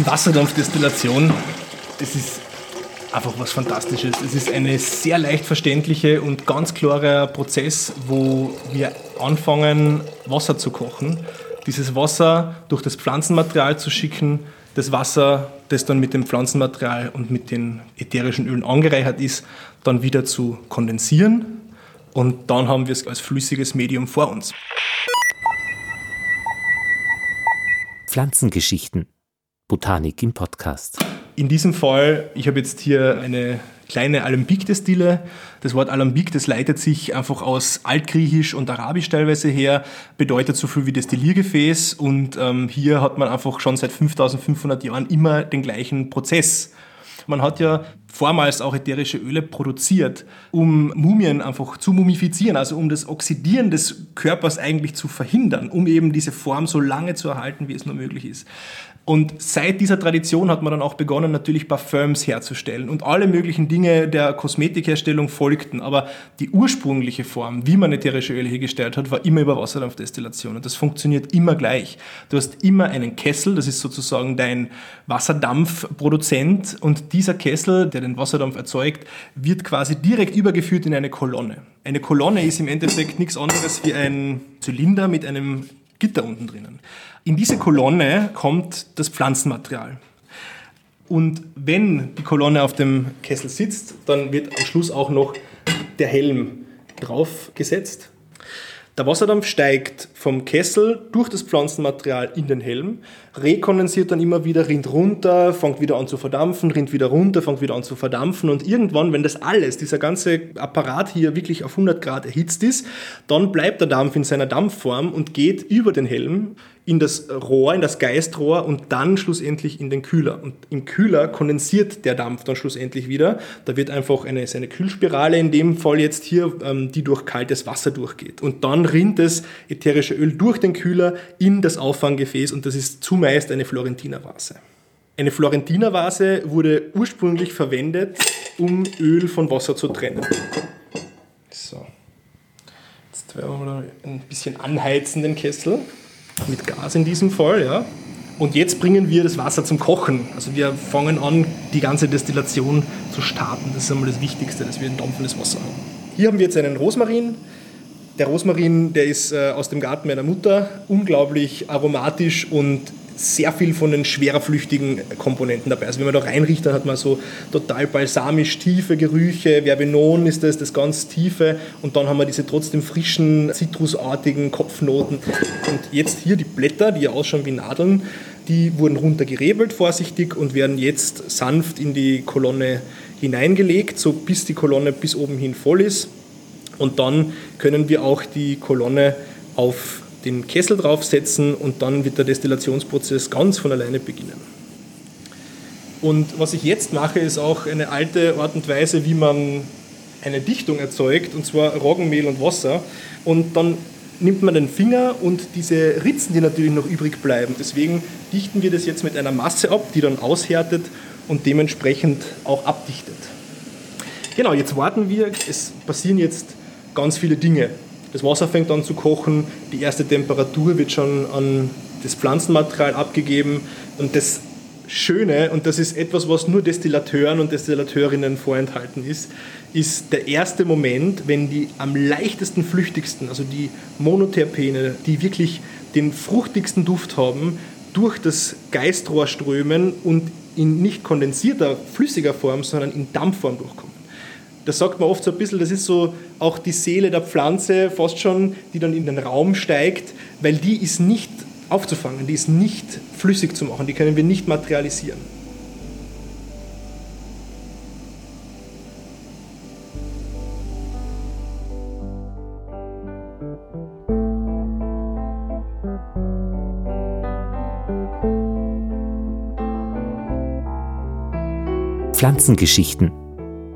Die Wasserdampfdestillation, das ist einfach was Fantastisches. Es ist eine sehr leicht verständliche und ganz klarer Prozess, wo wir anfangen, Wasser zu kochen. Dieses Wasser durch das Pflanzenmaterial zu schicken, das Wasser, das dann mit dem Pflanzenmaterial und mit den ätherischen Ölen angereichert ist, dann wieder zu kondensieren und dann haben wir es als flüssiges Medium vor uns. Pflanzengeschichten. Botanik im Podcast. In diesem Fall, ich habe jetzt hier eine kleine Alambik-Destille. Das Wort Alambik, das leitet sich einfach aus Altgriechisch und Arabisch teilweise her, bedeutet so viel wie Destilliergefäß und ähm, hier hat man einfach schon seit 5500 Jahren immer den gleichen Prozess. Man hat ja vormals auch ätherische Öle produziert, um Mumien einfach zu mumifizieren, also um das Oxidieren des Körpers eigentlich zu verhindern, um eben diese Form so lange zu erhalten, wie es nur möglich ist. Und seit dieser Tradition hat man dann auch begonnen, natürlich Parfums herzustellen. Und alle möglichen Dinge der Kosmetikherstellung folgten. Aber die ursprüngliche Form, wie man ätherische Öle hergestellt hat, war immer über Wasserdampfdestillation. Und das funktioniert immer gleich. Du hast immer einen Kessel, das ist sozusagen dein Wasserdampfproduzent. Und dieser Kessel, der den Wasserdampf erzeugt, wird quasi direkt übergeführt in eine Kolonne. Eine Kolonne ist im Endeffekt nichts anderes wie ein Zylinder mit einem Gitter unten drinnen. In diese Kolonne kommt das Pflanzenmaterial. Und wenn die Kolonne auf dem Kessel sitzt, dann wird am Schluss auch noch der Helm draufgesetzt. Der Wasserdampf steigt vom Kessel durch das Pflanzenmaterial in den Helm, rekondensiert dann immer wieder, rinnt runter, fängt wieder an zu verdampfen, rinnt wieder runter, fängt wieder an zu verdampfen und irgendwann, wenn das alles, dieser ganze Apparat hier wirklich auf 100 Grad erhitzt ist, dann bleibt der Dampf in seiner Dampfform und geht über den Helm in das Rohr, in das Geistrohr und dann schlussendlich in den Kühler. Und im Kühler kondensiert der Dampf dann schlussendlich wieder. Da wird einfach eine, eine Kühlspirale in dem Fall jetzt hier, ähm, die durch kaltes Wasser durchgeht. Und dann rinnt das ätherische Öl durch den Kühler in das Auffanggefäß und das ist zumeist eine Florentinervase. Eine Florentinervase wurde ursprünglich verwendet, um Öl von Wasser zu trennen. So. Jetzt werden wir ein bisschen anheizen, den Kessel mit Gas in diesem Fall. Ja. Und jetzt bringen wir das Wasser zum Kochen. Also wir fangen an, die ganze Destillation zu starten. Das ist einmal das Wichtigste, dass wir ein dampfendes Wasser haben. Hier haben wir jetzt einen Rosmarin. Der Rosmarin, der ist äh, aus dem Garten meiner Mutter, unglaublich aromatisch und sehr viel von den schwererflüchtigen Komponenten dabei. Also wenn man da reinriecht, dann hat man so total balsamisch tiefe Gerüche, Verbenon ist das, das ganz tiefe und dann haben wir diese trotzdem frischen, zitrusartigen Kopfnoten. Und jetzt hier die Blätter, die ja ausschauen wie Nadeln, die wurden runtergerebelt vorsichtig und werden jetzt sanft in die Kolonne hineingelegt, so bis die Kolonne bis oben hin voll ist. Und dann können wir auch die Kolonne auf den Kessel draufsetzen und dann wird der Destillationsprozess ganz von alleine beginnen. Und was ich jetzt mache, ist auch eine alte Art und Weise, wie man eine Dichtung erzeugt, und zwar Roggenmehl und Wasser. Und dann nimmt man den Finger und diese Ritzen, die natürlich noch übrig bleiben. Deswegen dichten wir das jetzt mit einer Masse ab, die dann aushärtet und dementsprechend auch abdichtet. Genau, jetzt warten wir. Es passieren jetzt ganz viele Dinge. Das Wasser fängt an zu kochen, die erste Temperatur wird schon an das Pflanzenmaterial abgegeben und das Schöne, und das ist etwas, was nur Destillateuren und Destillateurinnen vorenthalten ist, ist der erste Moment, wenn die am leichtesten, flüchtigsten, also die Monoterpene, die wirklich den fruchtigsten Duft haben, durch das Geistrohr strömen und in nicht kondensierter, flüssiger Form, sondern in Dampfform durchkommen das sagt man oft so ein bisschen, das ist so auch die Seele der Pflanze fast schon, die dann in den Raum steigt, weil die ist nicht aufzufangen, die ist nicht flüssig zu machen, die können wir nicht materialisieren. Pflanzengeschichten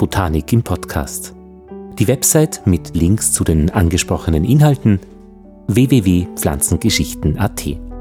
Botanik im Podcast. Die Website mit Links zu den angesprochenen Inhalten www.pflanzengeschichten.at